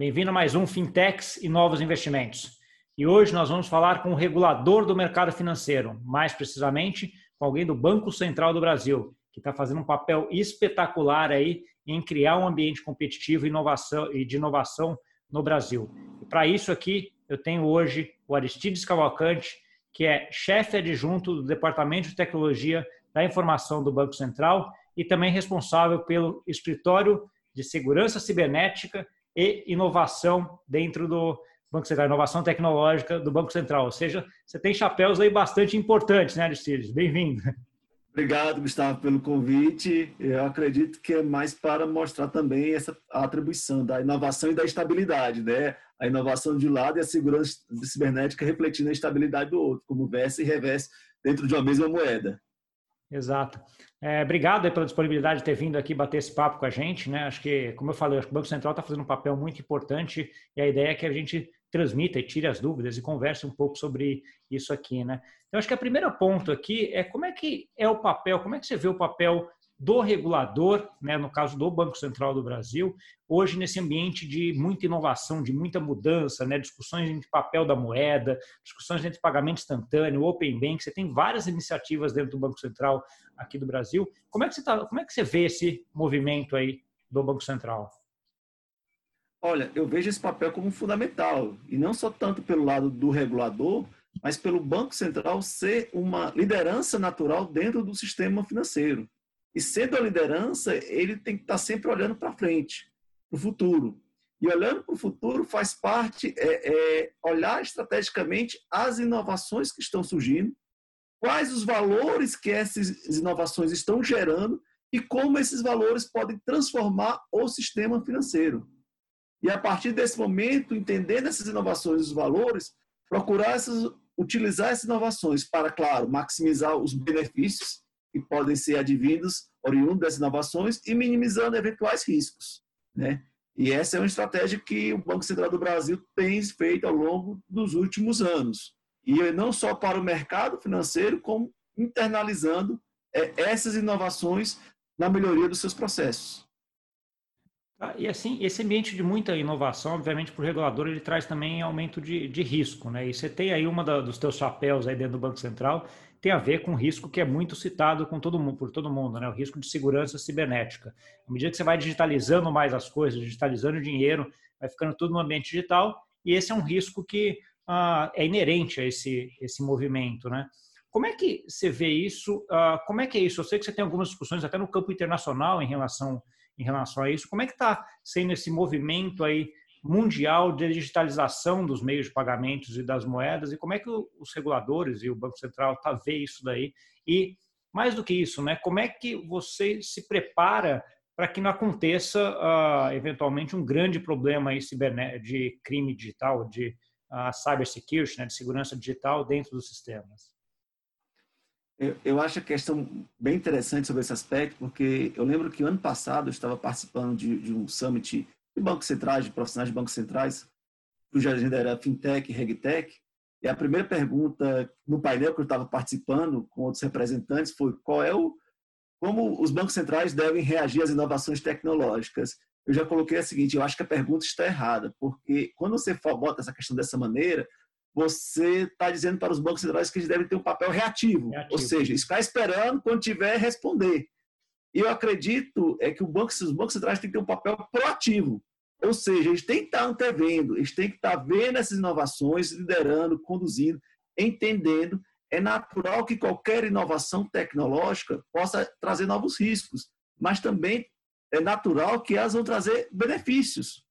bem-vindo a mais um Fintechs e Novos Investimentos. E hoje nós vamos falar com o regulador do mercado financeiro, mais precisamente com alguém do Banco Central do Brasil, que está fazendo um papel espetacular aí em criar um ambiente competitivo inovação, e de inovação no Brasil. E para isso aqui, eu tenho hoje o Aristides Cavalcante, que é chefe adjunto do Departamento de Tecnologia da Informação do Banco Central e também responsável pelo escritório de segurança cibernética e inovação dentro do Banco Central, inovação tecnológica do Banco Central. Ou seja, você tem chapéus aí bastante importantes, né, Aristides? Bem-vindo. Obrigado, Gustavo, pelo convite. Eu acredito que é mais para mostrar também essa atribuição da inovação e da estabilidade, né? A inovação de um lado e a segurança cibernética refletindo a estabilidade do outro, como versa e reverse dentro de uma mesma moeda. Exato. É, obrigado pela disponibilidade de ter vindo aqui bater esse papo com a gente. Né? Acho que, como eu falei, acho que o Banco Central está fazendo um papel muito importante e a ideia é que a gente transmita e tire as dúvidas e converse um pouco sobre isso aqui. Né? Então, acho que o primeiro ponto aqui é como é que é o papel, como é que você vê o papel do regulador, né, no caso do Banco Central do Brasil, hoje nesse ambiente de muita inovação, de muita mudança, né, discussões entre papel da moeda, discussões entre pagamento instantâneo, Open Bank, você tem várias iniciativas dentro do Banco Central aqui do Brasil. Como é que você, tá, como é que você vê esse movimento aí do Banco Central? Olha, eu vejo esse papel como fundamental, e não só tanto pelo lado do regulador, mas pelo Banco Central ser uma liderança natural dentro do sistema financeiro. E sendo a liderança, ele tem que estar sempre olhando para frente, para o futuro. E olhando para o futuro faz parte é, é, olhar estrategicamente as inovações que estão surgindo, quais os valores que essas inovações estão gerando e como esses valores podem transformar o sistema financeiro. E a partir desse momento, entendendo essas inovações e os valores, procurar essas, utilizar essas inovações para, claro, maximizar os benefícios que podem ser advindos, oriundos dessas inovações e minimizando eventuais riscos. Né? E essa é uma estratégia que o Banco Central do Brasil tem feito ao longo dos últimos anos. E não só para o mercado financeiro, como internalizando é, essas inovações na melhoria dos seus processos. Ah, e assim, esse ambiente de muita inovação, obviamente, para o regulador, ele traz também aumento de, de risco, né? E você tem aí uma dos teus chapéus aí dentro do Banco Central, tem a ver com o risco que é muito citado com todo mundo, por todo mundo, né? o risco de segurança cibernética. À medida que você vai digitalizando mais as coisas, digitalizando o dinheiro, vai ficando tudo no ambiente digital, e esse é um risco que ah, é inerente a esse, esse movimento. Né? Como é que você vê isso? Ah, como é que é isso? Eu sei que você tem algumas discussões até no campo internacional em relação, em relação a isso. Como é que está sendo esse movimento aí mundial de digitalização dos meios de pagamentos e das moedas e como é que os reguladores e o Banco Central tá vê isso daí e mais do que isso, né? Como é que você se prepara para que não aconteça uh, eventualmente um grande problema aí de crime digital, de uh, cybersecurity, né, de segurança digital dentro dos sistemas? Eu, eu acho a questão bem interessante sobre esse aspecto, porque eu lembro que ano passado eu estava participando de, de um summit de bancos centrais, de profissionais de bancos centrais, cuja agenda era fintech e regtech. E a primeira pergunta no painel que eu estava participando com outros representantes foi qual é o como os bancos centrais devem reagir às inovações tecnológicas. Eu já coloquei a seguinte, eu acho que a pergunta está errada, porque quando você bota essa questão dessa maneira, você está dizendo para os bancos centrais que eles devem ter um papel reativo, reativo. ou seja, ficar esperando quando tiver responder. E eu acredito é que o banco, os bancos centrais têm que ter um papel proativo. Ou seja, eles têm que estar antevendo, eles têm que estar vendo essas inovações, liderando, conduzindo, entendendo. É natural que qualquer inovação tecnológica possa trazer novos riscos, mas também é natural que elas vão trazer benefícios,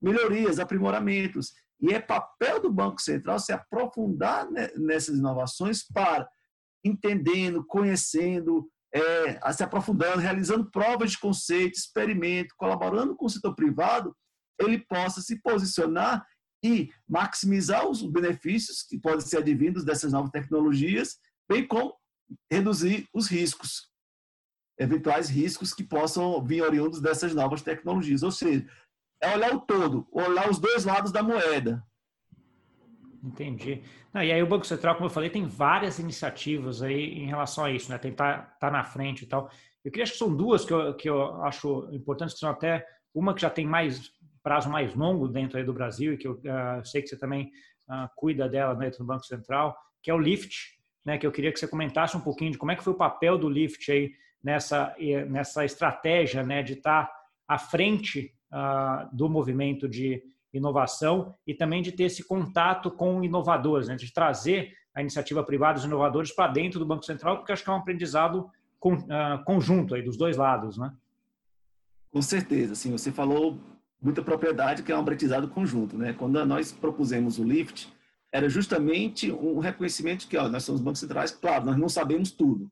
melhorias, aprimoramentos. E é papel do Banco Central se aprofundar nessas inovações para entendendo, conhecendo, é, se aprofundando, realizando provas de conceito, experimento, colaborando com o setor privado, ele possa se posicionar e maximizar os benefícios que podem ser advindos dessas novas tecnologias, bem como reduzir os riscos, eventuais riscos que possam vir oriundos dessas novas tecnologias. Ou seja, é olhar o todo, olhar os dois lados da moeda. Entendi. Não, e aí o Banco Central, como eu falei, tem várias iniciativas aí em relação a isso, né? Tentar estar tá na frente e tal. Eu queria acho que são duas que eu, que eu acho importantes, que são até uma que já tem mais prazo mais longo dentro do Brasil e que eu uh, sei que você também uh, cuida dela dentro do Banco Central, que é o LIFT, né, que eu queria que você comentasse um pouquinho de como é que foi o papel do LIFT aí nessa, nessa estratégia né, de estar à frente uh, do movimento de inovação e também de ter esse contato com inovadores, né, de trazer a iniciativa privada, os inovadores para dentro do Banco Central, porque acho que é um aprendizado conjunto aí dos dois lados, né? Com certeza, sim. Você falou muita propriedade que é um aprendizado conjunto, né? Quando nós propusemos o LIFT, era justamente um reconhecimento que, ó, nós somos bancos centrais, claro, nós não sabemos tudo,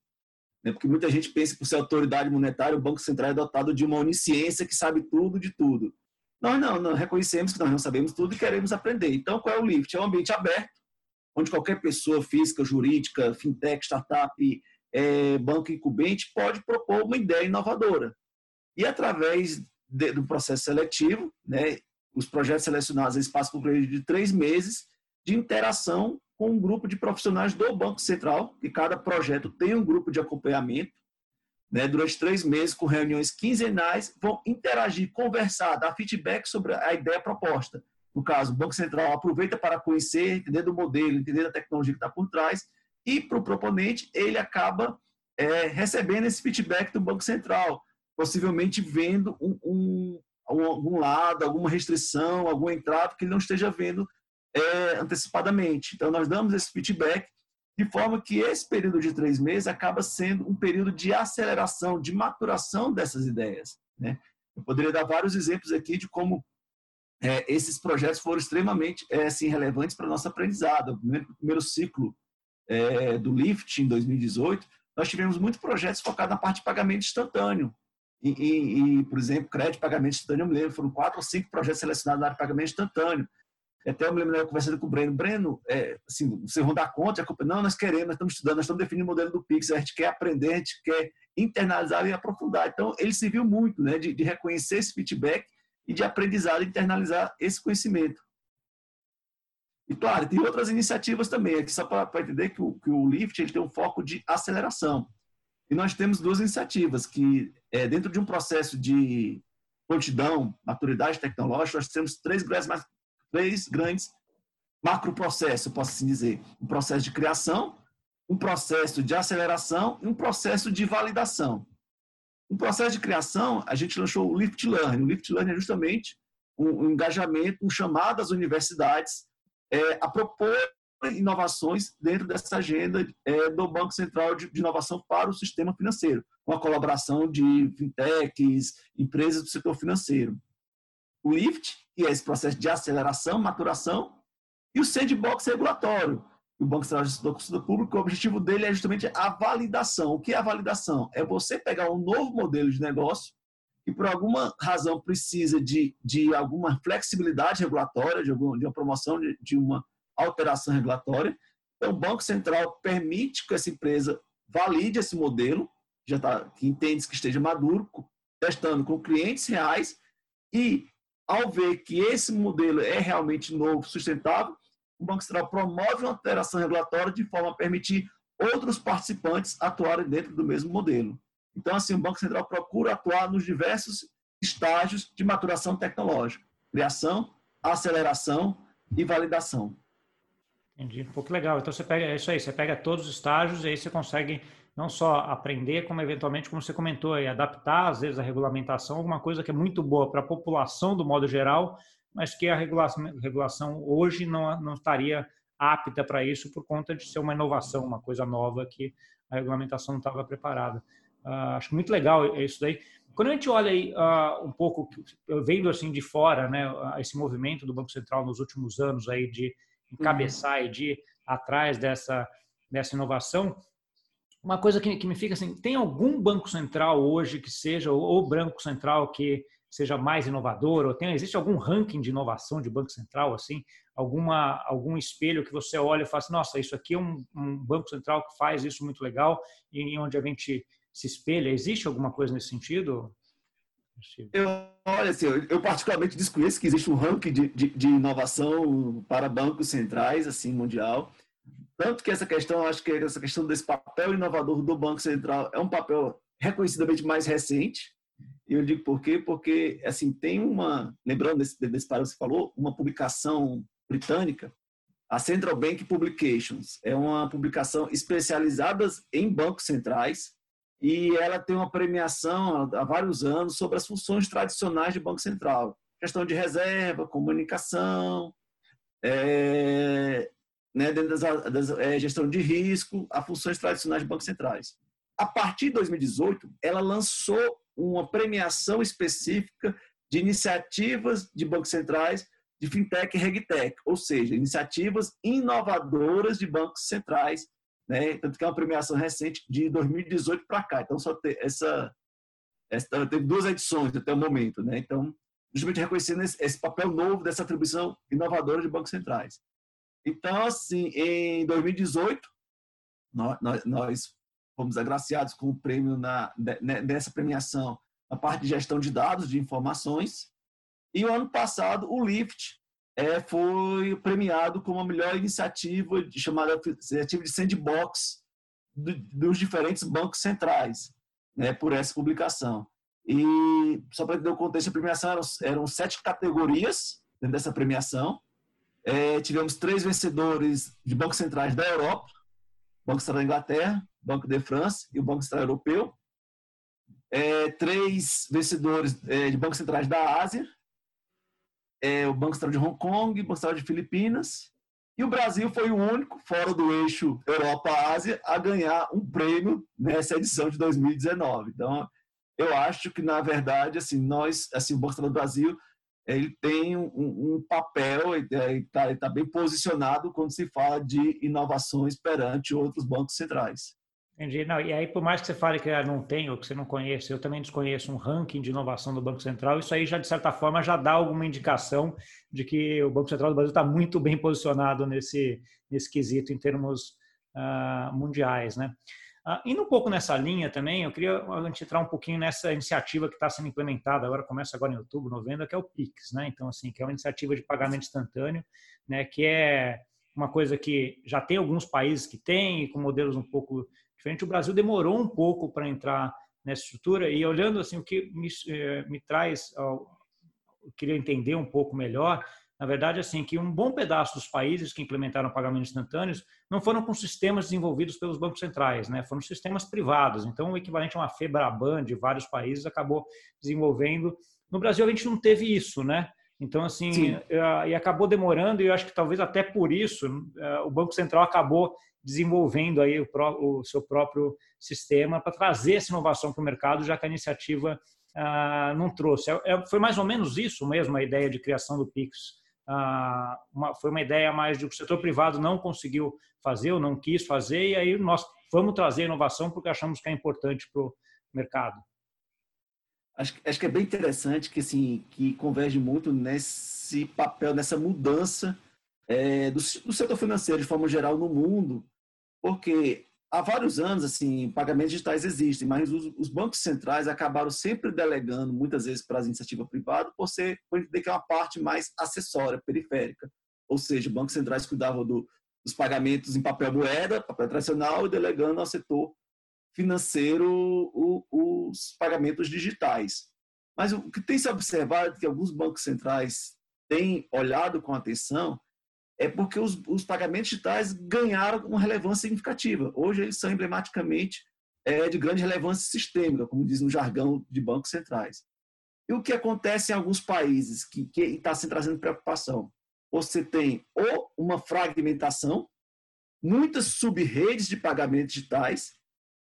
né? Porque muita gente pensa por ser autoridade monetária, o Banco Central é dotado de uma onisciência que sabe tudo de tudo. Nós não, nós reconhecemos que nós não sabemos tudo e queremos aprender. Então, qual é o LIFT? É um ambiente aberto, onde qualquer pessoa física, jurídica, fintech, startup, é, banco incumbente pode propor uma ideia inovadora. E através de, do processo seletivo, né, os projetos selecionados eles passam por período de três meses de interação com um grupo de profissionais do Banco Central, que cada projeto tem um grupo de acompanhamento, né, durante três meses, com reuniões quinzenais, vão interagir, conversar, dar feedback sobre a ideia proposta. No caso, o Banco Central aproveita para conhecer, entender do modelo, entender da tecnologia que está por trás, e para o proponente, ele acaba é, recebendo esse feedback do Banco Central, possivelmente vendo um, um, algum lado, alguma restrição, algum entrave que ele não esteja vendo é, antecipadamente. Então, nós damos esse feedback de forma que esse período de três meses acaba sendo um período de aceleração, de maturação dessas ideias. Né? Eu poderia dar vários exemplos aqui de como é, esses projetos foram extremamente é, assim, relevantes para o nosso aprendizado. No primeiro, primeiro ciclo é, do LIFT, em 2018, nós tivemos muitos projetos focados na parte de pagamento instantâneo. E, por exemplo, crédito, pagamento instantâneo, eu me lembro, foram quatro ou cinco projetos selecionados na área de pagamento instantâneo. Até eu me lembro conversando com o Breno. Breno, é, assim, vocês vão dar conta? A não, nós queremos, nós estamos estudando, nós estamos definindo o modelo do Pix, a gente quer aprender, a gente quer internalizar e aprofundar. Então, ele se viu muito né, de, de reconhecer esse feedback e de aprendizado, internalizar esse conhecimento. E claro, tem outras iniciativas também, aqui só para entender que o, que o Lift ele tem um foco de aceleração. E nós temos duas iniciativas que, é, dentro de um processo de prontidão, maturidade tecnológica, nós temos três grandes, três grandes macroprocessos, posso assim dizer. Um processo de criação, um processo de aceleração e um processo de validação. Um processo de criação, a gente lançou o Lift Learn. O Lift Learn é justamente um, um engajamento, um chamado às universidades é, a propor inovações dentro dessa agenda é, do Banco Central de, de, Inovação para o sistema financeiro, com a colaboração de fintechs, empresas do setor financeiro. O LIFT, que é esse processo de aceleração, maturação, e o sandbox regulatório, o Banco Central de Gestão Público, o objetivo dele é justamente a validação. O que é a validação? É você pegar um novo modelo de negócio e por alguma razão precisa de, de alguma flexibilidade regulatória, de, de uma promoção de, de uma alteração regulatória. Então, o Banco Central permite que essa empresa valide esse modelo, já tá, que entende que esteja maduro, testando com clientes reais, e ao ver que esse modelo é realmente novo, sustentável, o Banco Central promove uma alteração regulatória de forma a permitir outros participantes atuarem dentro do mesmo modelo. Então, assim, o Banco Central procura atuar nos diversos estágios de maturação tecnológica: criação, aceleração e validação. Entendi. Um pouco legal. Então, você pega é isso aí, você pega todos os estágios e aí você consegue não só aprender, como eventualmente, como você comentou, aí, adaptar, às vezes, a regulamentação, alguma coisa que é muito boa para a população do modo geral, mas que a regulação, regulação hoje não, não estaria apta para isso por conta de ser uma inovação, uma coisa nova que a regulamentação não estava preparada. Uh, acho muito legal isso daí. Quando a gente olha aí uh, um pouco, vendo assim de fora, né, esse movimento do Banco Central nos últimos anos aí de encabeçar uhum. e de ir atrás dessa, dessa inovação, uma coisa que, que me fica assim, tem algum banco central hoje que seja, ou banco central que seja mais inovador, ou tem, existe algum ranking de inovação de banco central, assim, alguma, algum espelho que você olha e fala assim, nossa, isso aqui é um, um banco central que faz isso muito legal, e onde a gente se espelha? Existe alguma coisa nesse sentido? Eu, olha, assim, eu, eu, particularmente desconheço que existe um ranking de, de, de, inovação para bancos centrais, assim, mundial. Tanto que essa questão, acho que essa questão desse papel inovador do Banco Central é um papel reconhecidamente mais recente. E eu digo por quê? Porque, assim, tem uma, lembrando desse, desse parágrafo que você falou, uma publicação britânica, a Central Bank Publications. É uma publicação especializada em bancos centrais e ela tem uma premiação há vários anos sobre as funções tradicionais de Banco Central. Questão de reserva, comunicação, é, né, das, das é, gestão de risco, as funções tradicionais de bancos centrais. A partir de 2018, ela lançou uma premiação específica de iniciativas de bancos centrais de fintech e regtech, ou seja, iniciativas inovadoras de bancos centrais, né? Tanto que é uma premiação recente de 2018 para cá. Então só tem essa, essa teve duas edições até o momento, né? Então justamente reconhecendo esse, esse papel novo dessa atribuição inovadora de bancos centrais. Então assim, em 2018 nós, nós, fomos agraciados com o prêmio na, nessa premiação na parte de gestão de dados, de informações. E o ano passado, o LIFT é, foi premiado como a melhor iniciativa de, chamada iniciativa de sandbox do, dos diferentes bancos centrais, né, por essa publicação. E, só para entender o contexto, a premiação eram, eram sete categorias dentro dessa premiação. É, tivemos três vencedores de bancos centrais da Europa, Banco Central da Inglaterra, Banco de France e o Banco Central Europeu. É, três vencedores é, de bancos centrais da Ásia, é, o Banco Central de Hong Kong, o Banco Central de Filipinas. E o Brasil foi o único, fora do eixo Europa-Ásia, a ganhar um prêmio nessa edição de 2019. Então, eu acho que, na verdade, assim, nós, assim, o Banco Central do Brasil ele tem um, um papel, está tá bem posicionado quando se fala de inovações perante outros bancos centrais. Entendi. Não, e aí, por mais que você fale que não tem ou que você não conhece, eu também desconheço um ranking de inovação do Banco Central, isso aí já, de certa forma, já dá alguma indicação de que o Banco Central do Brasil está muito bem posicionado nesse, nesse quesito em termos uh, mundiais, né? Uh, indo um pouco nessa linha também, eu queria a gente entrar um pouquinho nessa iniciativa que está sendo implementada agora, começa agora em outubro, novembro, que é o PIX, né? Então, assim, que é uma iniciativa de pagamento instantâneo, né? Que é uma coisa que já tem alguns países que têm, com modelos um pouco diferentes. O Brasil demorou um pouco para entrar nessa estrutura e olhando assim o que me, eh, me traz, eu queria entender um pouco melhor na verdade, assim, que um bom pedaço dos países que implementaram pagamentos instantâneos não foram com sistemas desenvolvidos pelos bancos centrais, né? Foram sistemas privados. Então, o equivalente a uma FEBRABAN de vários países acabou desenvolvendo. No Brasil, a gente não teve isso, né? Então, assim, e acabou demorando, e eu acho que talvez até por isso eh, o Banco Central acabou desenvolvendo aí o, o seu próprio sistema para trazer essa inovação para o mercado, já que a iniciativa ah, não trouxe. É, é, foi mais ou menos isso mesmo a ideia de criação do Pix ah, uma, foi uma ideia mais de que o setor privado não conseguiu fazer ou não quis fazer, e aí nós vamos trazer inovação porque achamos que é importante para o mercado. Acho, acho que é bem interessante que, assim, que converge muito nesse papel, nessa mudança é, do, do setor financeiro de forma geral no mundo, porque há vários anos, assim, pagamentos digitais existem, mas os, os, bancos centrais acabaram sempre delegando, muitas vezes, para as iniciativas privadas, por ser, por entender que é uma parte mais acessória, periférica. Ou seja, bancos centrais cuidavam do, dos pagamentos em papel moeda, papel tradicional, e delegando ao setor financeiro o, os pagamentos digitais. Mas o que tem se observado é que alguns bancos centrais têm olhado com atenção é porque os, os pagamentos digitais ganharam uma relevância significativa. Hoje eles são emblematicamente é, de grande relevância sistêmica, como diz no jargão de bancos centrais. E o que acontece em alguns países que está se trazendo preocupação? Você tem ou uma fragmentação, muitas sub-redes de pagamentos digitais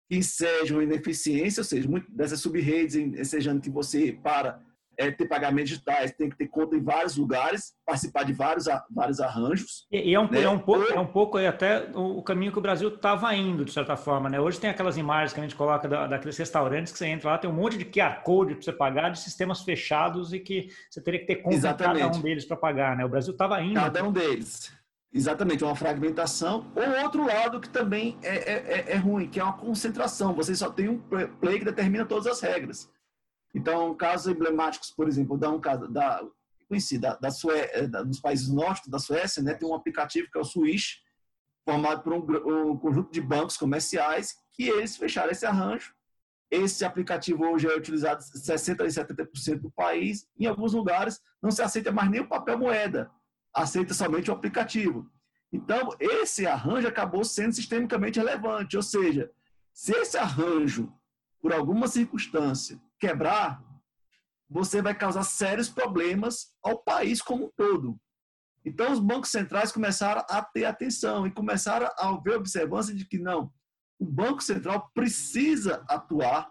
que ensejam ineficiência, ou seja, muitas dessas sub-redes ensejando que você, para é, ter pagamentos digitais, tem que ter conta em vários lugares, participar de vários, vários arranjos. E, e é, um, né? é, um pouco, é um pouco até o caminho que o Brasil estava indo, de certa forma. Né? Hoje tem aquelas imagens que a gente coloca da, daqueles restaurantes que você entra lá, tem um monte de QR Code para você pagar, de sistemas fechados e que você teria que ter conta Exatamente. em cada um deles para pagar. Né? O Brasil estava indo. Cada um deles. Exatamente, uma fragmentação. Ou outro lado que também é, é, é, é ruim, que é uma concentração. Você só tem um play que determina todas as regras. Então, casos emblemáticos, por exemplo, dá um caso da conheci da, da, Sué, eh, da, dos países nórdicos da Suécia, né, tem um aplicativo que é o Swish, formado por um, um, conjunto de bancos comerciais que eles fecharam esse arranjo esse aplicativo hoje é utilizado 60% a 70% do país. Em alguns lugares não se aceita mais nem o papel moeda, aceita somente o aplicativo. Então, esse arranjo acabou sendo sistemicamente relevante, ou seja, se esse arranjo, por alguma circunstância, quebrar, você vai causar sérios problemas ao país como um todo. Então, os bancos centrais começaram a ter atenção e começaram a ver observância de que não, o Banco Central precisa atuar,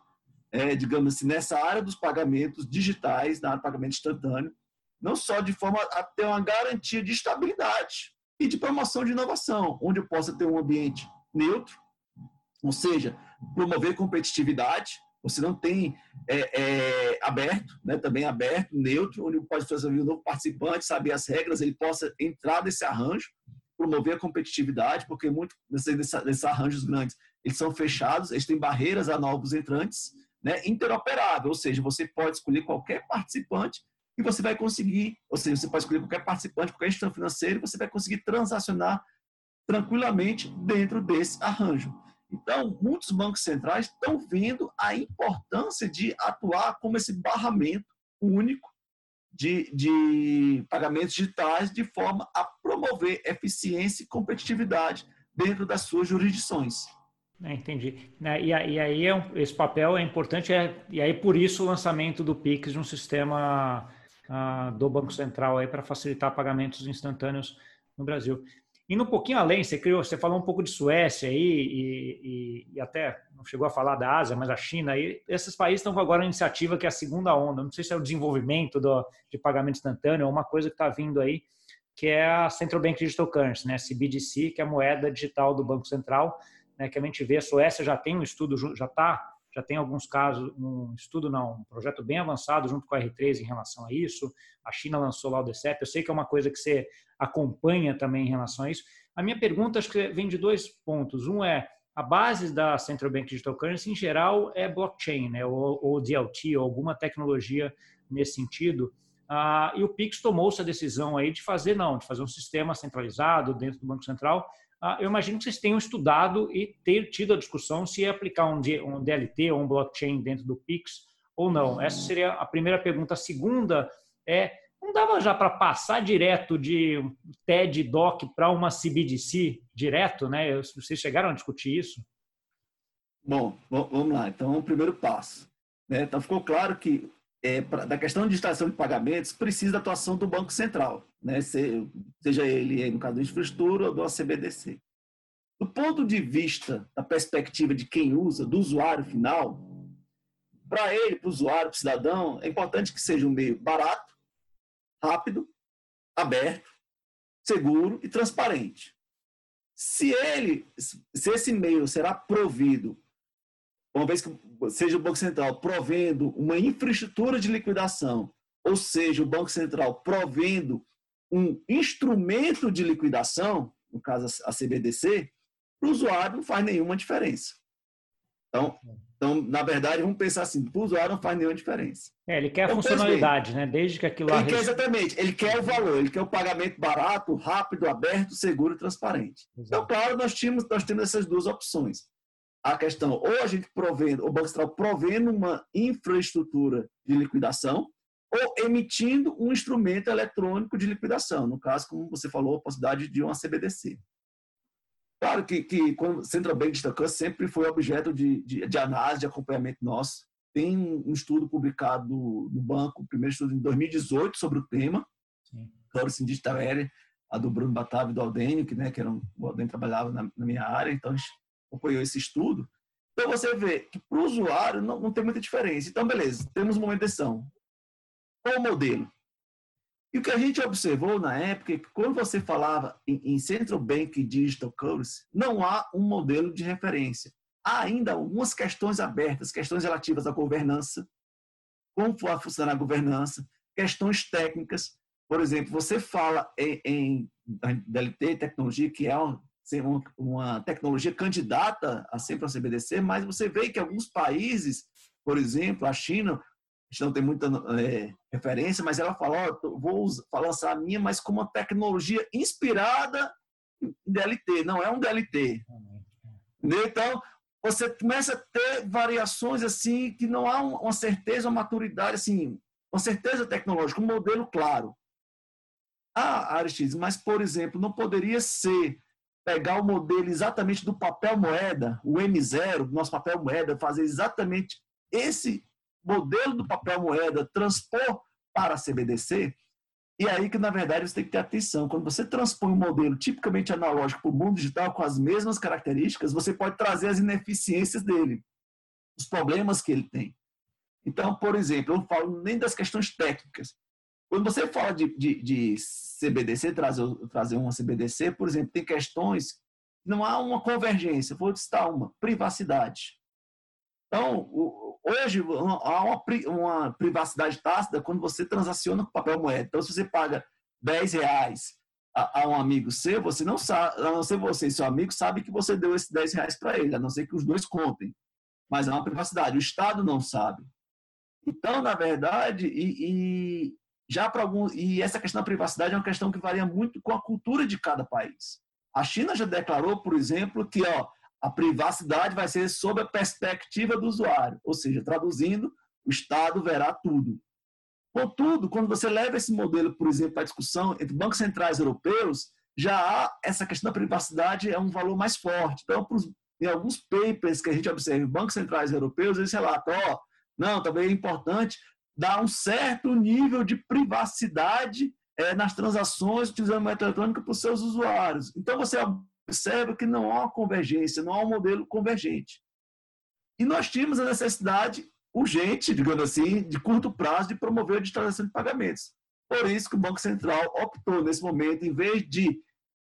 é, digamos assim, nessa área dos pagamentos digitais, na área do pagamento instantâneo, não só de forma a ter uma garantia de estabilidade e de promoção de inovação, onde eu possa ter um ambiente neutro, ou seja, promover competitividade, você não tem é, é, aberto, né, também aberto, neutro, onde pode fazer um novo participante, saber as regras, ele possa entrar nesse arranjo, promover a competitividade, porque muitos desses, arranjos grandes, eles são fechados, eles têm barreiras a novos entrantes, né, interoperável, ou seja, você pode escolher qualquer participante e você vai conseguir, ou seja, você pode escolher qualquer participante, qualquer instituição financeira, e você vai conseguir transacionar tranquilamente dentro desse arranjo. Então, muitos bancos centrais estão vendo a importância de atuar como esse barramento único de, de pagamentos digitais de forma a promover eficiência e competitividade dentro das suas jurisdições. É, entendi. Né, e, aí é esse papel é importante, é, e aí por isso o lançamento do PIX de um sistema uh, do Banco Central para facilitar pagamentos instantâneos no Brasil. Indo um pouquinho além, você criou, você falou um pouco de Suécia aí e, e, e, até não chegou a falar da Ásia, mas a China e esses países estão com agora uma iniciativa que é a segunda onda. Não sei se é o desenvolvimento do, de pagamento instantâneo ou uma coisa que está vindo aí, que é a Central Bank Digital Currency, né? CBDC, que é a moeda digital do Banco Central, né? Que a gente vê a Suécia já tem um estudo, já está já tem alguns casos, um estudo não, um projeto bem avançado junto com a R3 em relação a isso. A China lançou lá o DCEP. Eu sei que é uma coisa que você acompanha também em relação a isso. A minha pergunta acho que vem de dois pontos. Um é a base da Central Bank Digital Currency em geral é blockchain, né, ou, ou DLT, ou alguma tecnologia nesse sentido. Ah, e o Pix tomou essa decisão aí de fazer não, de fazer um sistema centralizado dentro do Banco Central eu imagino que vocês tenham estudado e ter tido a discussão se aplicar um DLT ou um blockchain dentro do Pix ou não. Essa seria a primeira pergunta. A segunda é, não dava já para passar direto de TED Doc para uma CBDC direto, né? Vocês chegaram a discutir isso? Bom, vamos lá. Então, o primeiro passo. Né? Então, ficou claro que é, pra, da questão de estação de pagamentos, precisa da atuação do Banco Central, né? Se, seja ele, no caso da infraestrutura ou do ACBDC. Do ponto de vista da perspectiva de quem usa, do usuário final, para ele, para o usuário, para o cidadão, é importante que seja um meio barato, rápido, aberto, seguro e transparente. Se ele, se esse meio será provido uma vez que seja o Banco Central provendo uma infraestrutura de liquidação, ou seja, o Banco Central provendo um instrumento de liquidação, no caso a CBDC, para o usuário não faz nenhuma diferença. Então, então, na verdade, vamos pensar assim, para o usuário não faz nenhuma diferença. É, ele quer a então, funcionalidade, né? Desde que aquilo. Ele quer exatamente, ele quer o valor, ele quer o pagamento barato, rápido, aberto, seguro e transparente. Então, Exato. Então, claro, nós tínhamos, nós temos essas duas opções a questão, ou a gente provendo, o Banco Central provendo uma infraestrutura de liquidação, ou emitindo um instrumento eletrônico de liquidação, no caso, como você falou, a possibilidade de uma CBDC. Claro que, que quando Central Bank destacou, sempre foi objeto de, de, de, análise, de acompanhamento nosso. Tem um estudo publicado no banco, o primeiro estudo em 2018 sobre o tema, Currency Digital Area, a do Bruno Batavio e do Aldênio, que, né, que era um, o Aldênio trabalhava na, na minha área, então a gente acompanhou esse estudo, então você vê que para o usuário não, não, tem muita diferença. Então, beleza, temos uma decisão. Qual o modelo? E o que a gente observou na época é que quando você falava em, em Central Bank Digital Currency, não há um modelo de referência. Há ainda algumas questões abertas, questões relativas à governança, como vai funcionar a governança, questões técnicas. Por exemplo, você fala em, em DLT, tecnologia, que é ser uma, tecnologia candidata a sempre ao CBDC, mas você vê que alguns países, por exemplo, a China, a gente não tem muita é, referência, mas ela fala, oh, vou lançar a minha, mas com uma tecnologia inspirada em DLT, não é um DLT. Então, você começa a ter variações assim que não há uma certeza, uma maturidade, assim, uma certeza tecnológica, um modelo claro. Ah, Aristides, mas, por exemplo, não poderia ser pegar o modelo exatamente do papel moeda, o M0, nosso papel moeda, fazer exatamente esse modelo do papel moeda, transpor para a CBDC? E aí que, na verdade, você tem que ter atenção. Quando você transpõe um modelo tipicamente analógico para o mundo digital com as mesmas características, você pode trazer as ineficiências dele, os problemas que ele tem. Então, por exemplo, eu não falo nem das questões técnicas. Quando você fala de, de, de CBDC, trazer, trazer uma CBDC, por exemplo, tem questões não há uma convergência. Vou citar uma: privacidade. Então, hoje há uma, uma privacidade tácita quando você transaciona com papel moeda. Então, se você paga 10 reais a, a, um amigo seu, você não sabe, a não ser você e seu amigo, sabe que você deu esses 10 reais para ele, a não ser que os dois contem. Mas há uma privacidade. O Estado não sabe. Então, na verdade, e, e já para algum e essa questão da privacidade é uma questão que varia muito com a cultura de cada país. A China já declarou, por exemplo, que ó, a privacidade vai ser sob a perspectiva do usuário, ou seja, traduzindo, o Estado verá tudo. Contudo, quando você leva esse modelo, por exemplo, para discussão entre bancos centrais europeus, já há essa questão da privacidade é um valor mais forte. Então, em alguns papers que a gente observa, bancos centrais europeus, eles relatam, ó, não, também é importante dar um certo nível de privacidade é, nas transações utilizando moeda eletrônica para os seus usuários. Então, você observa que não há uma convergência, não há um modelo convergente. E nós tínhamos a necessidade urgente, digamos assim, de curto prazo, de promover a digitalização de pagamentos. Por isso que o Banco Central optou, nesse momento, em vez de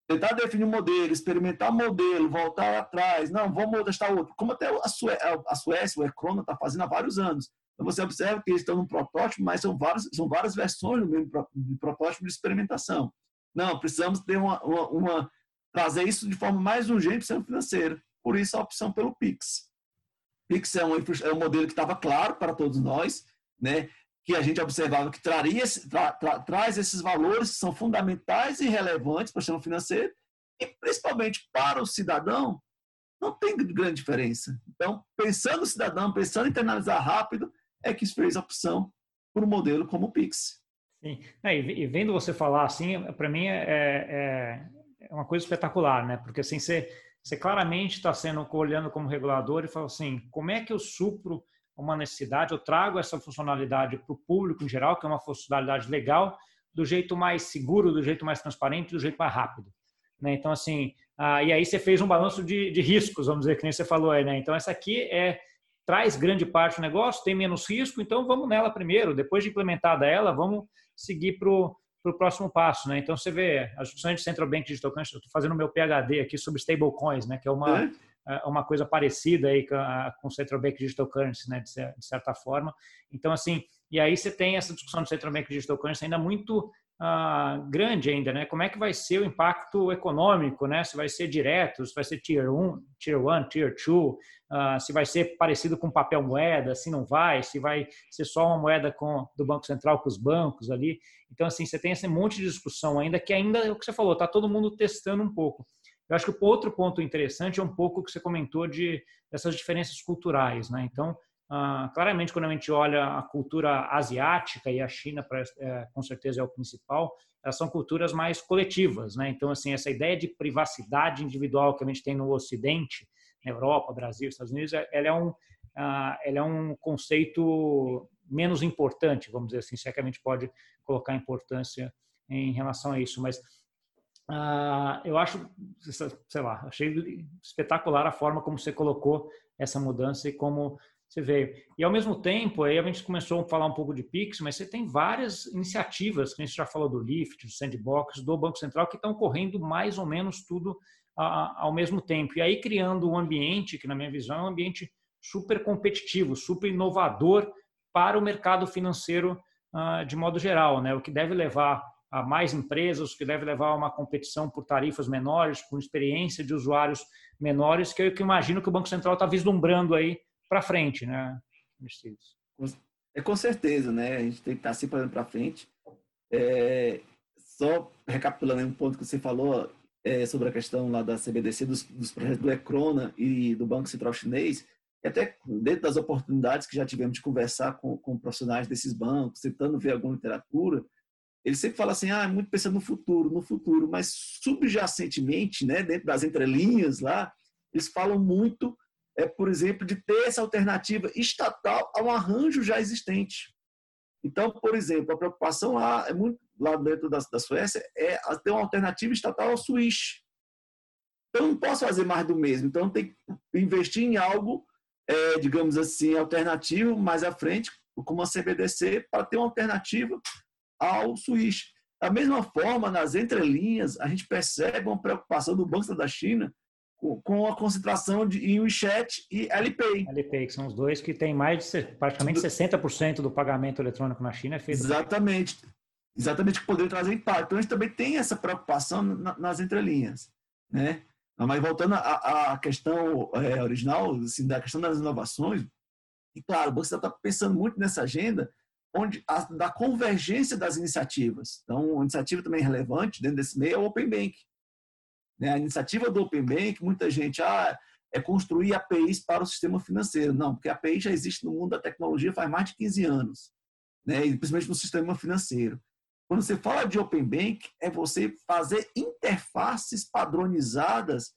tentar definir um modelo, experimentar um modelo, voltar atrás, não, vamos testar outro, como até a, a Suécia o Ecrona está fazendo há vários anos. Então, você observa que eles estão num protótipo, mas são várias, são várias versões do mesmo protótipo de experimentação. Não, precisamos ter uma, uma, uma trazer isso de forma mais urgente para o financeiro. Por isso, a opção pelo PIX. PIX é um, é um modelo que estava claro para todos nós, né? que a gente observava que traria, tra, tra, traz esses valores que são fundamentais e relevantes para o sistema financeiro, e principalmente para o cidadão, não tem grande diferença. Então, pensando no cidadão, pensando em internalizar rápido, é que fez a opção por um modelo como o Pix. Sim, é, e vendo você falar assim, para mim é, é, é uma coisa espetacular, né? Porque assim, você, você claramente está sendo olhando como regulador e fala assim, como é que eu supro uma necessidade, eu trago essa funcionalidade para o público em geral, que é uma funcionalidade legal, do jeito mais seguro, do jeito mais transparente, do jeito mais rápido. Né? Então, assim, ah, e aí você fez um balanço de, de, riscos, vamos dizer, que nem você falou aí, né? Então, essa aqui é traz grande parte do negócio, tem menos risco, então vamos nela primeiro. Depois de implementada ela, vamos seguir para o próximo passo, né? Então você vê as discussões de Central Bank Digital Currency, eu estou fazendo meu PhD aqui sobre stablecoins, né? Que é uma é uma coisa parecida aí com o Central Bank Digital Currency, né? De certa forma. Então assim, e aí você tem essa discussão do Central Bank Digital Currency ainda muito ah, grande ainda, né? Como é que vai ser o impacto econômico, né? Se vai ser direto, se vai ser tier 1, tier 1, tier 2, ah, se vai ser parecido com papel moeda, se não vai, se vai ser só uma moeda com, do Banco Central com os bancos ali. Então, assim, você tem esse monte de discussão ainda, que ainda é o que você falou, está todo mundo testando um pouco. Eu acho que outro ponto interessante é um pouco o que você comentou de dessas diferenças culturais, né? Então, ah, claramente, quando a gente olha a cultura asiática e a China, é, com certeza é o principal, elas são culturas mais coletivas, né? Então, assim, essa ideia de privacidade individual que a gente tem no Ocidente, na Europa, Brasil, Estados Unidos, é, ela é um, ah, ela é um conceito menos importante, vamos dizer assim, se é que a gente pode colocar importância em relação a isso, mas Uh, eu acho, sei lá, achei espetacular a forma como você colocou essa mudança e como você vê. E ao mesmo tempo, aí a gente começou a falar um pouco de Pix, mas você tem várias iniciativas, que a gente já falou do Lift, do Sandbox, do Banco Central, que estão correndo mais ou menos tudo ao mesmo tempo. E aí criando um ambiente, que na minha visão é um ambiente super competitivo, super inovador para o mercado financeiro uh, de modo geral, né? o que deve levar a mais empresas, o que deve levar a uma competição por tarifas menores, com experiência de usuários menores, que eu que imagino que o Banco Central está vislumbrando aí para frente, né, Mercedes? É com certeza, né? A gente tem que estar tá sempre olhando para frente. É, só recapitulando um ponto que você falou, é, sobre a questão lá da CBDC, dos, dos projetos do Ecrona e do Banco Central Chinês, e até dentro das oportunidades que já tivemos de conversar com, com profissionais desses bancos, tentando ver alguma literatura, ele sempre fala assim, ah, é muito pensando no futuro, no futuro, mas subjacentemente, né, dentro das entrelinhas lá, eles falam muito, é, por exemplo, de ter essa alternativa estatal a um arranjo já existente. Então, por exemplo, a preocupação lá, é muito, lá dentro da, da Suécia é ter uma alternativa estatal ao Swish. Então, eu não posso fazer mais do mesmo. Então, tem que investir em algo, é, digamos assim, alternativo mais à frente, como a CBDC, para ter uma alternativa ao Swish. Da mesma forma, nas entrelinhas, a gente percebe uma preocupação do Banco da China com a concentração de, em WeChat e Alipay. Alipay, que são os dois que têm mais de praticamente 60% do pagamento eletrônico na China é feito. Exatamente. Exatamente, que poderia trazer impacto. Então, a gente também tem essa preocupação nas entrelinhas. Né? Mas voltando à, à questão é, original, assim, da questão das inovações, e claro, você está pensando muito nessa agenda onde a, da convergência das iniciativas. Então, uma iniciativa também relevante dentro desse meio é o Open Bank. Né? A iniciativa do Open Bank, muita gente, ah, é construir APIs para o sistema financeiro. Não, porque a API já existe no mundo da tecnologia faz mais de 15 anos, né? e principalmente no sistema financeiro. Quando você fala de Open Bank, é você fazer interfaces padronizadas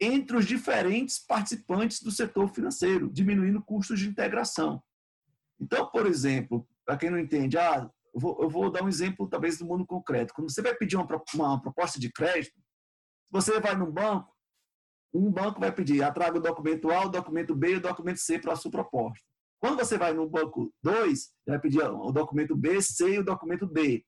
entre os diferentes participantes do setor financeiro, diminuindo custos de integração. Então, por exemplo, para quem não entende, ah, eu vou, eu vou, dar um exemplo talvez do mundo concreto. Quando você vai pedir uma, uma proposta de crédito, você vai num banco, um banco vai pedir, ah, traga o documento A, o documento B e o documento C para a sua proposta. Quando você vai no banco 2, vai pedir o documento B, C e o documento D.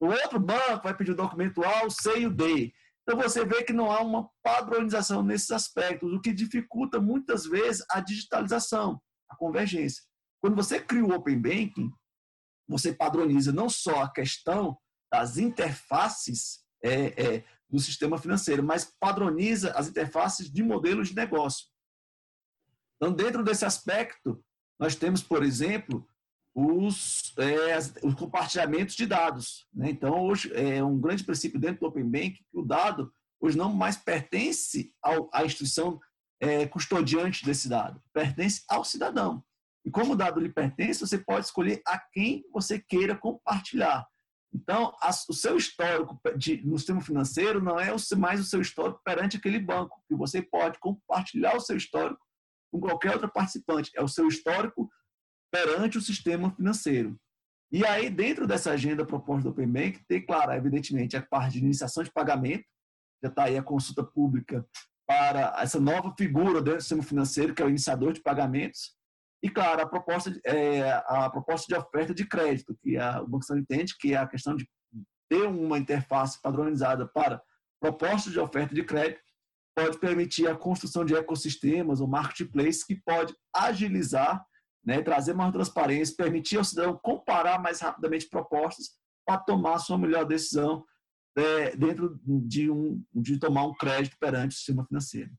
O outro banco vai pedir o documento A, o C e o D. Então você vê que não há uma padronização nesses aspectos, o que dificulta muitas vezes a digitalização, a convergência. Quando você cria o Open Banking, você padroniza não só a questão das interfaces é, é, do sistema financeiro, mas padroniza as interfaces de modelos de negócio. Então, dentro desse aspecto, nós temos, por exemplo, os, é, os compartilhamentos de dados. Né? Então, hoje, é um grande princípio dentro do Open Bank que o dado hoje não mais pertence ao, à instituição é, custodiante desse dado, pertence ao cidadão. E como o dado lhe pertence, você pode escolher a quem você queira compartilhar. Então, a, o seu histórico de, no sistema financeiro não é o, mais o seu histórico perante aquele banco, que você pode compartilhar o seu histórico com qualquer outro participante. É o seu histórico perante o sistema financeiro. E aí, dentro dessa agenda proposta do Open Bank, tem, claro, evidentemente, a parte de iniciação de pagamento, já está aí a consulta pública para essa nova figura dentro do sistema financeiro, que é o iniciador de pagamentos, e, claro, a proposta, é, a proposta de oferta de crédito, que a, o Banco Central entende que é a questão de ter uma interface padronizada para propostas de oferta de crédito pode permitir a construção de ecossistemas ou marketplace que pode agilizar, né, trazer mais transparência, permitir ao cidadão comparar mais rapidamente propostas para tomar sua melhor decisão é, dentro de, um, de tomar um crédito perante o sistema financeiro.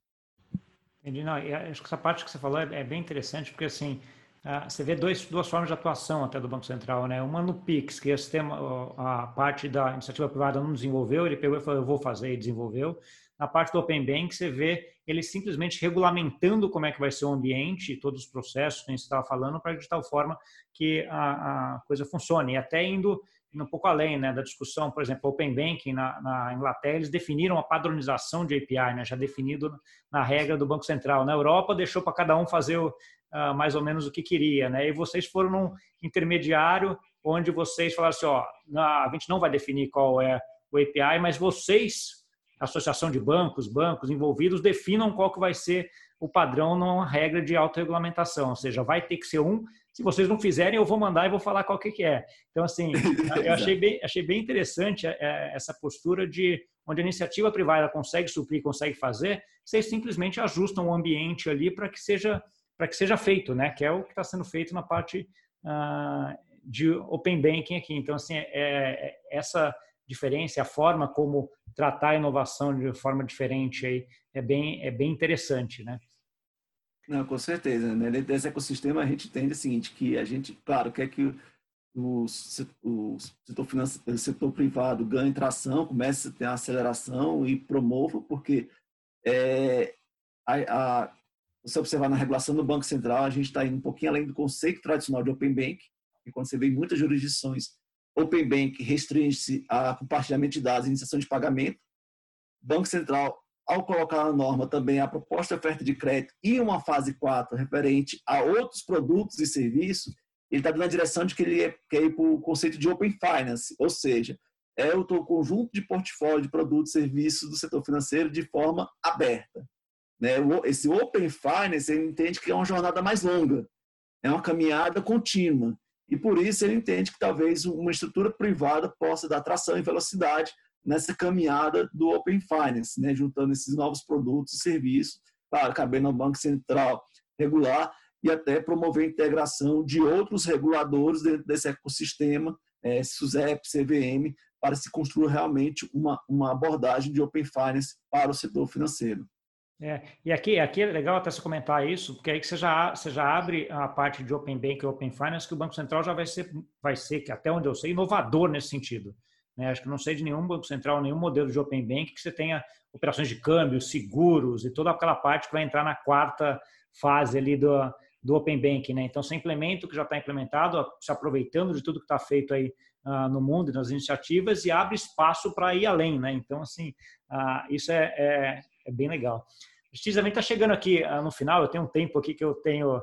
Entendi. Não, acho que essa parte que você falou é, é bem interessante, porque assim, ah, você vê dois, duas formas de atuação até do Banco Central, né? Uma no PIX, que é o sistema, a parte da iniciativa privada não desenvolveu, ele pegou e falou, eu vou fazer e desenvolveu. Na parte do Open Bank, você vê ele simplesmente regulamentando como é que vai ser o ambiente, todos os processos que a gente estava falando, para de tal forma que a, a coisa funcione. E até indo indo um pouco além né, da discussão, por exemplo, Open Banking na, na, Inglaterra, eles definiram a padronização de API, né, já definido na regra do Banco Central. Na Europa, deixou para cada um fazer o, uh, mais ou menos o que queria. Né, e vocês foram num intermediário onde vocês falaram assim, ó, a gente não vai definir qual é o API, mas vocês, associação de bancos, bancos envolvidos, definam qual que vai ser o padrão numa regra de autorregulamentação, ou seja, vai ter que ser um se vocês não fizerem, eu vou mandar e vou falar qual que, que é. Então, assim, eu achei bem, achei bem interessante é, é, essa postura de onde a iniciativa privada consegue suprir, consegue fazer, vocês simplesmente ajustam o ambiente ali para que seja para que seja feito, né? Que é o que está sendo feito na parte uh, de open banking aqui. Então, assim, é, é, essa diferença, a forma como tratar a inovação de forma diferente aí é bem é bem interessante, né? Não, com certeza. Né? Dentro desse ecossistema, a gente entende o seguinte, que a gente, claro, quer que o, o setor, o setor privado ganhe tração, comece a ter aceleração e promova, porque é, a, a, você observar na regulação do Banco Central, a gente está indo um pouquinho além do conceito tradicional de Open Bank, e quando você vê em muitas jurisdições, Open Bank restringe-se a compartilhamento de dados e iniciação de pagamento. Banco Central, ao colocar na norma também a proposta de oferta de crédito e uma fase 4 referente a outros produtos e serviços, ele está dando a direção de que ele é, quer ir para o conceito de Open Finance, ou seja, é o conjunto de portfólio de produtos e serviços do setor financeiro de forma aberta. Né? Esse Open Finance, ele entende que é uma jornada mais longa, é uma caminhada contínua. E por isso ele entende que talvez uma estrutura privada possa dar tração e velocidade nessa caminhada do Open Finance, né? juntando esses novos produtos e serviços, claro, cabendo ao Banco Central regular e até promover a integração de outros reguladores dentro desse ecossistema, é, SUSEP, CVM, para se construir realmente uma, uma abordagem de Open Finance para o setor financeiro. É, e aqui, aqui é legal até você comentar isso, porque aí que você já, você já abre a parte de Open Bank e Open Finance, que o Banco Central já vai ser, vai ser que até onde eu sei, inovador nesse sentido. Né? Acho que não sei de nenhum Banco Central, nenhum modelo de Open Bank que você tenha operações de câmbio, seguros e toda aquela parte que vai entrar na quarta fase ali do, do Open Bank. Né? Então, você implementa o que já está implementado, se aproveitando de tudo que está feito aí uh, no mundo e nas iniciativas e abre espaço para ir além. Né? Então, assim, uh, isso é, é, é bem legal. Justiça também está chegando aqui uh, no final, eu tenho um tempo aqui que eu tenho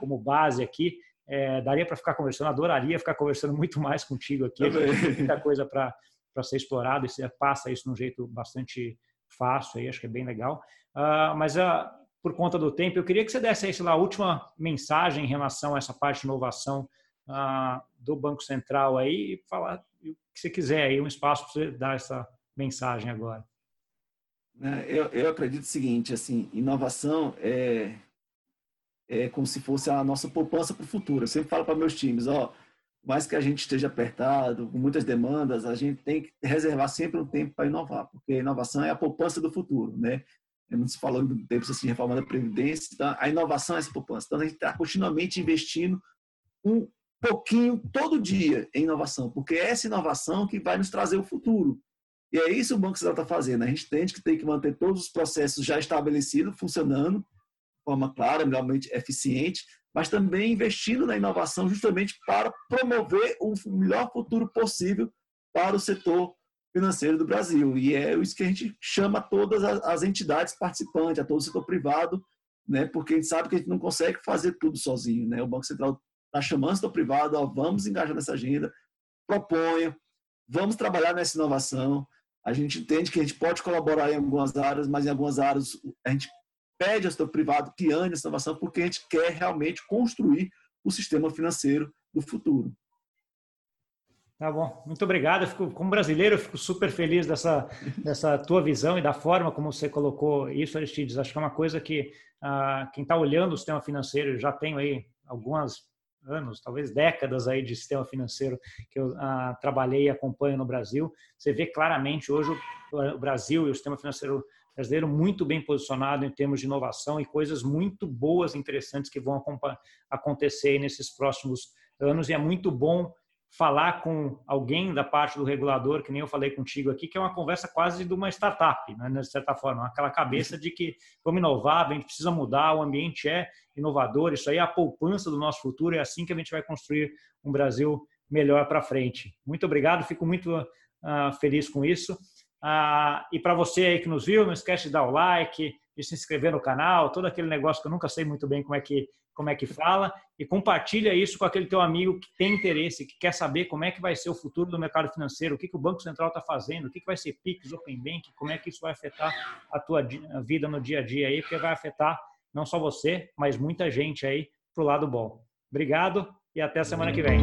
como base aqui. É, daria para ficar conversando, adoraria ficar conversando muito mais contigo aqui. Tem muita coisa para ser explorado e você passa isso de um jeito bastante fácil, aí, acho que é bem legal. mas por conta do tempo, eu queria que você desse aí, sei lá, a última mensagem em relação a essa parte de inovação do Banco Central aí e falar o que você quiser aí, um espaço para você dar essa mensagem agora. Né? Eu, eu acredito o seguinte, assim, inovação é, é como se fosse a nossa poupança para o futuro. Eu sempre falo para meus times, ó, mais que a gente esteja apertado, com muitas demandas, a gente tem que reservar sempre um tempo para inovar, porque a inovação é a poupança do futuro, né? Não se falou do tempo assim, reforma da Previdência, então a inovação é essa poupança. Então a gente está continuamente investindo um pouquinho todo dia em inovação, porque é essa inovação que vai nos trazer o futuro. E é isso o Banco Central está fazendo. A gente entende que tem que manter todos os processos já estabelecidos, funcionando forma clara, realmente eficiente, mas também investindo na inovação justamente para promover o melhor futuro possível para o setor financeiro do Brasil. E é isso que a gente chama todas as entidades participantes, a todo o setor privado, né? porque a gente sabe que a gente não consegue fazer tudo sozinho. Né? O Banco Central está chamando o setor privado, ó, vamos engajar nessa agenda, proponha, vamos trabalhar nessa inovação, a gente entende que a gente pode colaborar em algumas áreas, mas em algumas áreas a gente pede ao setor privado que ande essa inovação porque a gente quer realmente construir o sistema financeiro do futuro. Tá bom, muito obrigado. Eu fico, como brasileiro, eu fico super feliz dessa, dessa tua visão e da forma como você colocou isso, Aristides. Acho que é uma coisa que ah, quem está olhando o sistema financeiro, já tem aí algumas anos, talvez décadas aí de sistema financeiro que eu ah, trabalhei e acompanho no Brasil, você vê claramente hoje o, o Brasil e o sistema financeiro brasileiro muito bem posicionado em termos de inovação e coisas muito boas, interessantes que vão acontecer nesses próximos anos e é muito bom falar com alguém da parte do regulador, que nem eu falei contigo aqui, que é uma conversa quase de uma startup, né, de certa forma, aquela cabeça de que vamos inovar, a gente precisa mudar, o ambiente é inovador, isso aí é a poupança do nosso futuro, é assim que a gente vai construir um Brasil melhor para frente. Muito obrigado, fico muito uh, feliz com isso. Uh, e para você aí que nos viu, não esquece de dar o like, de se inscrever no canal, todo aquele negócio que eu nunca sei muito bem como é que como é que fala e compartilha isso com aquele teu amigo que tem interesse, que quer saber como é que vai ser o futuro do mercado financeiro, o que, que o Banco Central está fazendo, o que, que vai ser PIX, Open Bank, como é que isso vai afetar a tua vida no dia a dia aí, porque vai afetar não só você, mas muita gente aí pro lado bom. Obrigado e até a semana que vem.